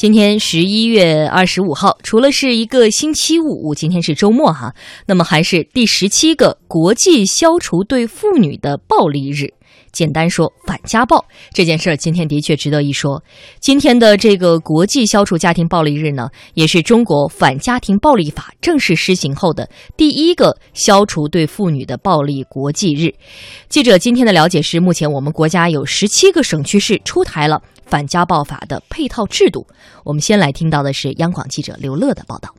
今天十一月二十五号，除了是一个星期五，今天是周末哈，那么还是第十七个国际消除对妇女的暴力日。简单说，反家暴这件事儿，今天的确值得一说。今天的这个国际消除家庭暴力日呢，也是中国反家庭暴力法正式施行后的第一个消除对妇女的暴力国际日。记者今天的了解是，目前我们国家有十七个省区市出台了反家暴法的配套制度。我们先来听到的是央广记者刘乐的报道。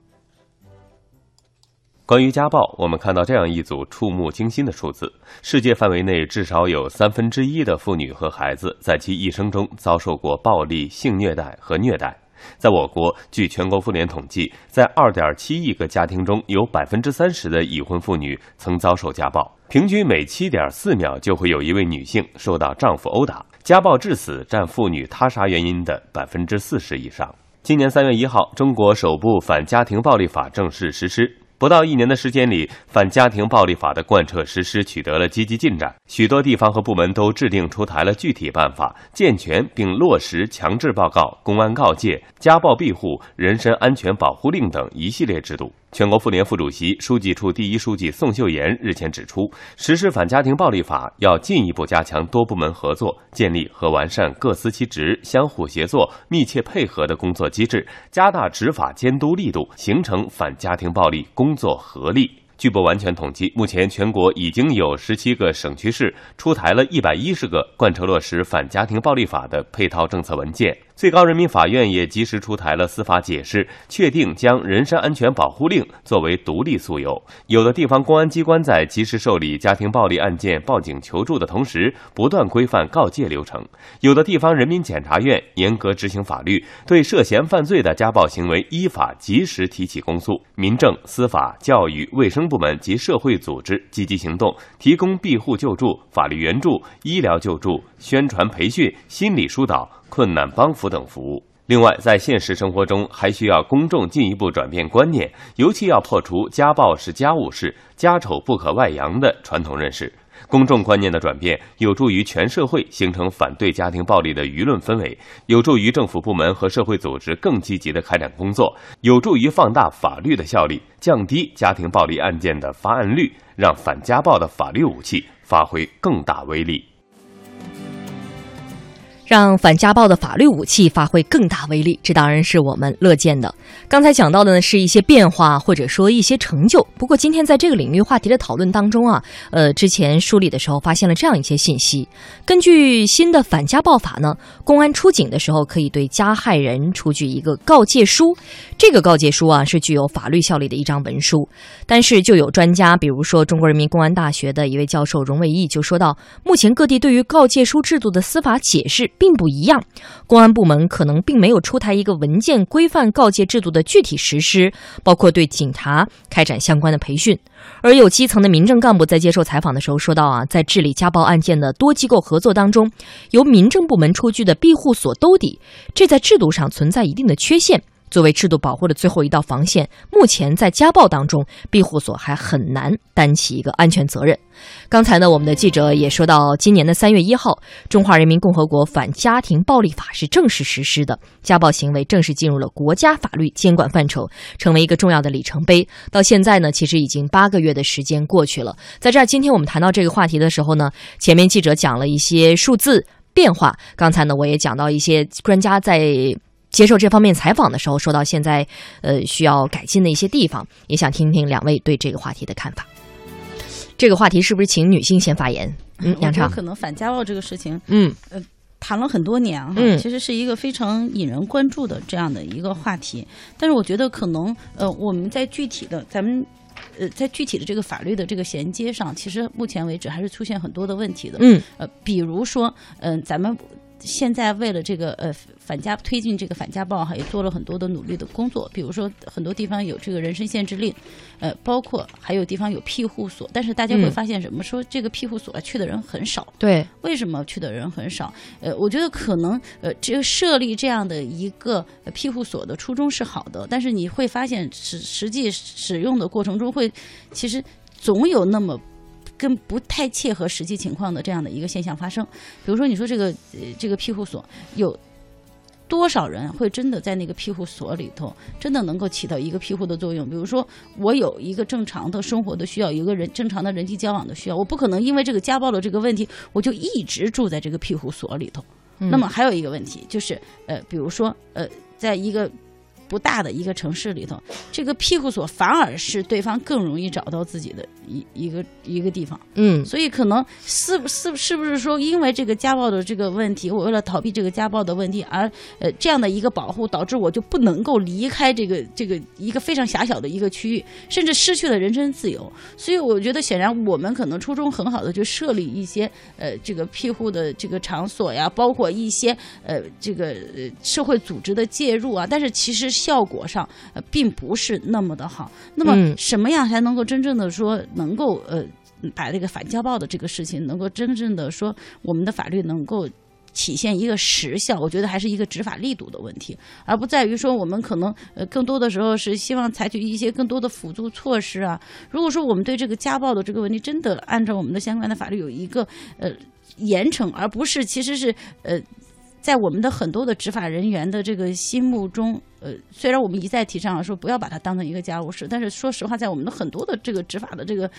关于家暴，我们看到这样一组触目惊心的数字：世界范围内至少有三分之一的妇女和孩子在其一生中遭受过暴力、性虐待和虐待。在我国，据全国妇联统计，在二点七亿个家庭中，有百分之三十的已婚妇女曾遭受家暴，平均每七点四秒就会有一位女性受到丈夫殴打。家暴致死占妇女他杀原因的百分之四十以上。今年三月一号，中国首部反家庭暴力法正式实施。不到一年的时间里，反家庭暴力法的贯彻实施取得了积极进展。许多地方和部门都制定出台了具体办法，健全并落实强制报告、公安告诫、家暴庇护、人身安全保护令等一系列制度。全国妇联副主席、书记处第一书记宋秀妍日前指出，实施反家庭暴力法要进一步加强多部门合作，建立和完善各司其职、相互协作、密切配合的工作机制，加大执法监督力度，形成反家庭暴力工作合力。据不完全统计，目前全国已经有十七个省区市出台了一百一十个贯彻落实反家庭暴力法的配套政策文件。最高人民法院也及时出台了司法解释，确定将人身安全保护令作为独立诉由。有的地方公安机关在及时受理家庭暴力案件报警求助的同时，不断规范告诫流程；有的地方人民检察院严格执行法律，对涉嫌犯罪的家暴行为依法及时提起公诉。民政、司法、教育、卫生部门及社会组织积极行动，提供庇护救助、法律援助、医疗救助、宣传培训、心理疏导。困难帮扶等服务。另外，在现实生活中，还需要公众进一步转变观念，尤其要破除“家暴是家务事，家丑不可外扬”的传统认识。公众观念的转变，有助于全社会形成反对家庭暴力的舆论氛围，有助于政府部门和社会组织更积极的开展工作，有助于放大法律的效力，降低家庭暴力案件的发案率，让反家暴的法律武器发挥更大威力。让反家暴的法律武器发挥更大威力，这当然是我们乐见的。刚才讲到的呢，是一些变化或者说一些成就。不过今天在这个领域话题的讨论当中啊，呃，之前梳理的时候发现了这样一些信息：根据新的反家暴法呢，公安出警的时候可以对加害人出具一个告诫书，这个告诫书啊是具有法律效力的一张文书。但是就有专家，比如说中国人民公安大学的一位教授荣伟义就说到，目前各地对于告诫书制度的司法解释。并不一样，公安部门可能并没有出台一个文件规范告诫制度的具体实施，包括对警察开展相关的培训。而有基层的民政干部在接受采访的时候说到啊，在治理家暴案件的多机构合作当中，由民政部门出具的庇护所兜底，这在制度上存在一定的缺陷。作为制度保护的最后一道防线，目前在家暴当中，庇护所还很难担起一个安全责任。刚才呢，我们的记者也说到，今年的三月一号，《中华人民共和国反家庭暴力法》是正式实施的，家暴行为正式进入了国家法律监管范畴，成为一个重要的里程碑。到现在呢，其实已经八个月的时间过去了。在这儿，今天我们谈到这个话题的时候呢，前面记者讲了一些数字变化，刚才呢，我也讲到一些专家在。接受这方面采访的时候，说到现在，呃，需要改进的一些地方，也想听听两位对这个话题的看法。这个话题是不是请女性先发言？嗯，杨畅。可能反家暴这个事情，嗯，呃，谈了很多年哈，其实是一个非常引人关注的这样的一个话题。但是我觉得可能，呃，我们在具体的咱们，呃，在具体的这个法律的这个衔接上，其实目前为止还是出现很多的问题的。嗯，呃，比如说，嗯，咱们。现在为了这个呃反家推进这个反家暴哈，也做了很多的努力的工作。比如说很多地方有这个人身限制令，呃，包括还有地方有庇护所。但是大家会发现什么？说这个庇护所去的人很少。对，为什么去的人很少？呃，我觉得可能呃，这个设立这样的一个庇护所的初衷是好的，但是你会发现实实际使用的过程中会，其实总有那么。跟不太切合实际情况的这样的一个现象发生，比如说你说这个呃这个庇护所有多少人会真的在那个庇护所里头，真的能够起到一个庇护的作用？比如说，我有一个正常的生活的需要，有一个人正常的人际交往的需要，我不可能因为这个家暴的这个问题，我就一直住在这个庇护所里头。那么还有一个问题就是，呃，比如说，呃，在一个。不大的一个城市里头，这个庇护所反而是对方更容易找到自己的一一个一个地方。嗯，所以可能是是是不是说，因为这个家暴的这个问题，我为了逃避这个家暴的问题，而呃这样的一个保护，导致我就不能够离开这个这个一个非常狭小的一个区域，甚至失去了人身自由。所以我觉得，显然我们可能初衷很好的，就设立一些呃这个庇护的这个场所呀，包括一些呃这个社会组织的介入啊，但是其实。效果上呃并不是那么的好。那么什么样才能够真正的说能够呃把这个反家暴的这个事情能够真正的说我们的法律能够体现一个实效？我觉得还是一个执法力度的问题，而不在于说我们可能呃更多的时候是希望采取一些更多的辅助措施啊。如果说我们对这个家暴的这个问题真的按照我们的相关的法律有一个呃严惩，而不是其实是呃。在我们的很多的执法人员的这个心目中，呃，虽然我们一再提倡说不要把它当成一个家务事，但是说实话，在我们的很多的这个执法的这个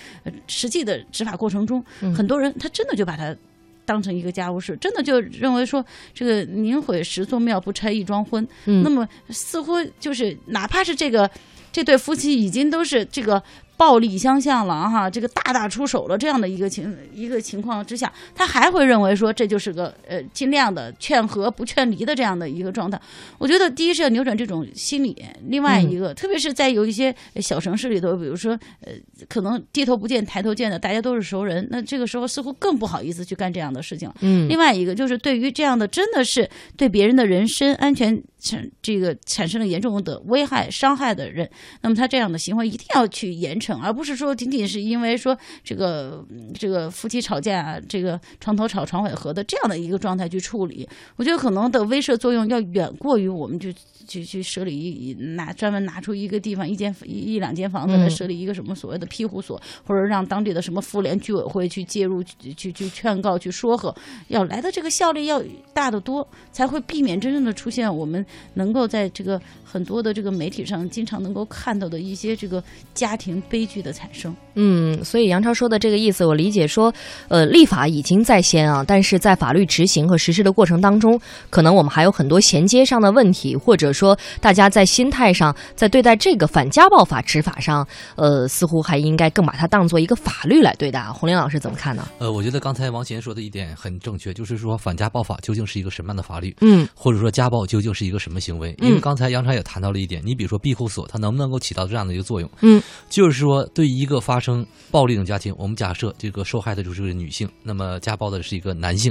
实际的执法过程中，很多人他真的就把它当成一个家务事，真的就认为说这个宁毁十座庙不拆一桩婚。那么似乎就是哪怕是这个这对夫妻已经都是这个。暴力相向了哈，这个大打出手了这样的一个情一个情况之下，他还会认为说这就是个呃尽量的劝和不劝离的这样的一个状态。我觉得第一是要扭转这种心理，另外一个特别是在有一些小城市里头，比如说呃可能低头不见抬头见的，大家都是熟人，那这个时候似乎更不好意思去干这样的事情。嗯，另外一个就是对于这样的真的是对别人的人身安全产这个产生了严重的危害伤害的人，那么他这样的行为一定要去严惩。而不是说仅仅是因为说这个这个夫妻吵架，这个床头吵床尾和的这样的一个状态去处理，我觉得可能的威慑作用要远过于我们就去去设立一拿专门拿出一个地方一间一一两间房子来设立一个什么所谓的庇护所，或者让当地的什么妇联居委会去介入去去劝告去说和，要来的这个效力要大得多，才会避免真正的出现我们能够在这个很多的这个媒体上经常能够看到的一些这个家庭悲。剧的产生，嗯，所以杨超说的这个意思，我理解说，呃，立法已经在先啊，但是在法律执行和实施的过程当中，可能我们还有很多衔接上的问题，或者说大家在心态上，在对待这个反家暴法执法上，呃，似乎还应该更把它当做一个法律来对待。洪林老师怎么看呢？呃，我觉得刚才王贤说的一点很正确，就是说反家暴法究竟是一个什么样的法律？嗯，或者说家暴究竟是一个什么行为？因为刚才杨超也谈到了一点，你比如说庇护所，它能不能够起到这样的一个作用？嗯，就是说。对于一个发生暴力的家庭，我们假设这个受害的就是个女性，那么家暴的是一个男性，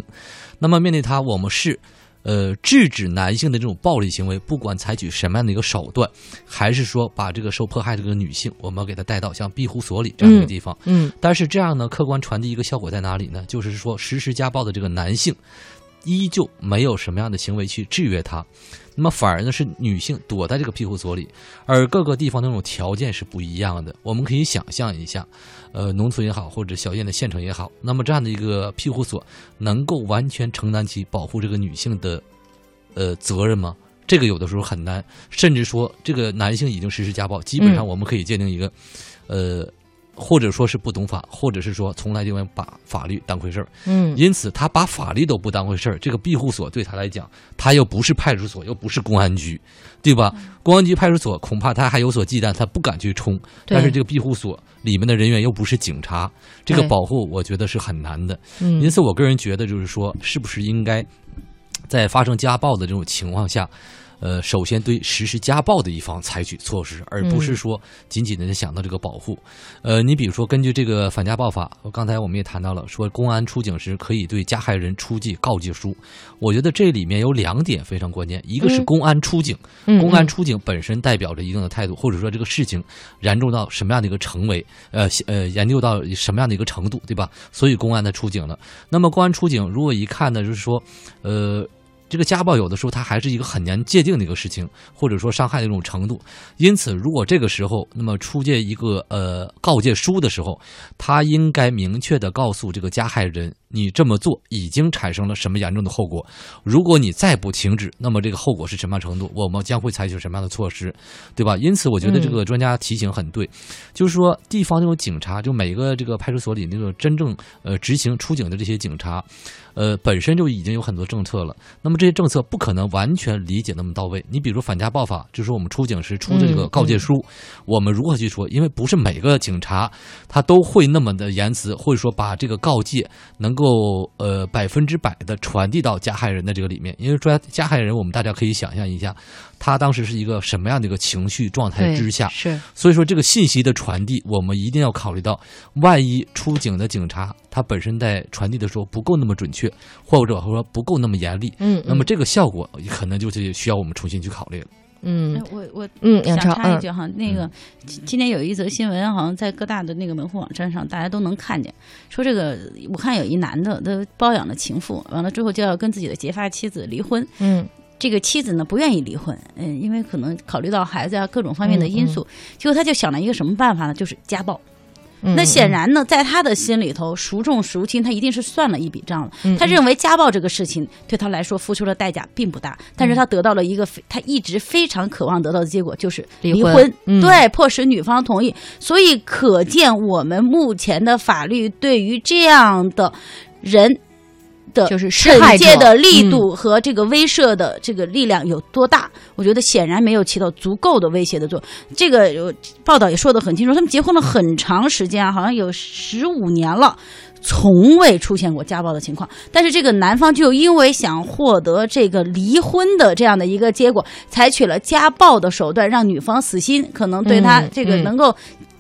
那么面对他，我们是呃制止男性的这种暴力行为，不管采取什么样的一个手段，还是说把这个受迫害这个女性，我们给她带到像庇护所里这样一个地方，嗯，但是这样呢，客观传递一个效果在哪里呢？就是说实施家暴的这个男性，依旧没有什么样的行为去制约他。那么反而呢是女性躲在这个庇护所里，而各个地方那种条件是不一样的。我们可以想象一下，呃，农村也好，或者小县的县城也好，那么这样的一个庇护所能够完全承担起保护这个女性的，呃，责任吗？这个有的时候很难，甚至说这个男性已经实施家暴，基本上我们可以鉴定一个，呃。或者说是不懂法，或者是说从来就没把法律当回事儿。嗯，因此他把法律都不当回事儿。这个庇护所对他来讲，他又不是派出所，又不是公安局，对吧？公安局、派出所恐怕他还有所忌惮，他不敢去冲。但是这个庇护所里面的人员又不是警察，这个保护我觉得是很难的。因此，我个人觉得就是说，是不是应该在发生家暴的这种情况下？呃，首先对实施家暴的一方采取措施，而不是说仅仅的想到这个保护。呃，你比如说，根据这个反家暴法，刚才我们也谈到了，说公安出警时可以对加害人出具告诫书。我觉得这里面有两点非常关键，一个是公安出警，公安出警本身代表着一定的态度，或者说这个事情严重到什么样的一个成为，呃呃，研究到什么样的一个程度，对吧？所以公安的出警了。那么公安出警，如果一看呢，就是说，呃。这个家暴有的时候它还是一个很难界定的一个事情，或者说伤害的一种程度。因此，如果这个时候那么出借一个呃告诫书的时候，他应该明确的告诉这个加害人你这么做已经产生了什么严重的后果。如果你再不停止，那么这个后果是什么样程度？我们将会采取什么样的措施，对吧？因此，我觉得这个专家提醒很对，就是说地方那种警察，就每个这个派出所里那个真正呃执行出警的这些警察。呃，本身就已经有很多政策了，那么这些政策不可能完全理解那么到位。你比如反家暴法，就是我们出警时出的这个告诫书，我们如何去说？因为不是每个警察他都会那么的言辞，或者说把这个告诫能够呃百分之百的传递到加害人的这个里面。因为加加害人，我们大家可以想象一下，他当时是一个什么样的一个情绪状态之下？是，所以说这个信息的传递，我们一定要考虑到，万一出警的警察他本身在传递的时候不够那么准确。或者说不够那么严厉，嗯，那么这个效果可能就是需要我们重新去考虑了。嗯，我我嗯，想插一句哈，那个今天有一则新闻，好像在各大的那个门户网站上，大家都能看见，说这个武汉有一男的，他包养了情妇，完了之后就要跟自己的结发妻子离婚，嗯，这个妻子呢不愿意离婚，嗯，因为可能考虑到孩子啊各种方面的因素，结果他就想了一个什么办法呢？就是家暴。那显然呢，在他的心里头，孰重孰轻，他一定是算了一笔账了。他认为家暴这个事情对他来说付出的代价并不大，但是他得到了一个他一直非常渴望得到的结果，就是离婚。对，迫使女方同意。所以可见，我们目前的法律对于这样的人。的就是惩戒的力度和这个威慑的这个力量有多大？我觉得显然没有起到足够的威胁的作用。这个报道也说得很清楚，他们结婚了很长时间啊，好像有十五年了，从未出现过家暴的情况。但是这个男方就因为想获得这个离婚的这样的一个结果，采取了家暴的手段，让女方死心，可能对他这个能够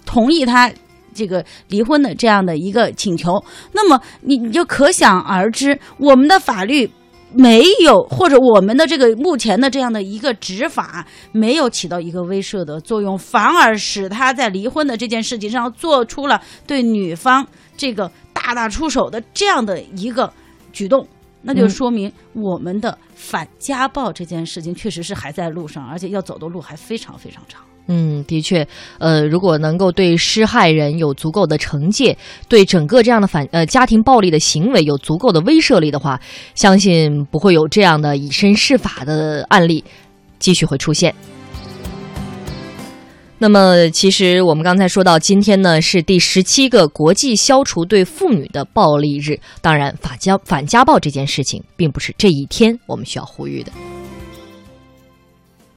同意他。这个离婚的这样的一个请求，那么你你就可想而知，我们的法律没有，或者我们的这个目前的这样的一个执法没有起到一个威慑的作用，反而使他在离婚的这件事情上做出了对女方这个大打出手的这样的一个举动，那就说明我们的反家暴这件事情确实是还在路上，而且要走的路还非常非常长。嗯，的确，呃，如果能够对施害人有足够的惩戒，对整个这样的反呃家庭暴力的行为有足够的威慑力的话，相信不会有这样的以身试法的案例继续会出现。那么，其实我们刚才说到，今天呢是第十七个国际消除对妇女的暴力日。当然，反家反家暴这件事情，并不是这一天我们需要呼吁的。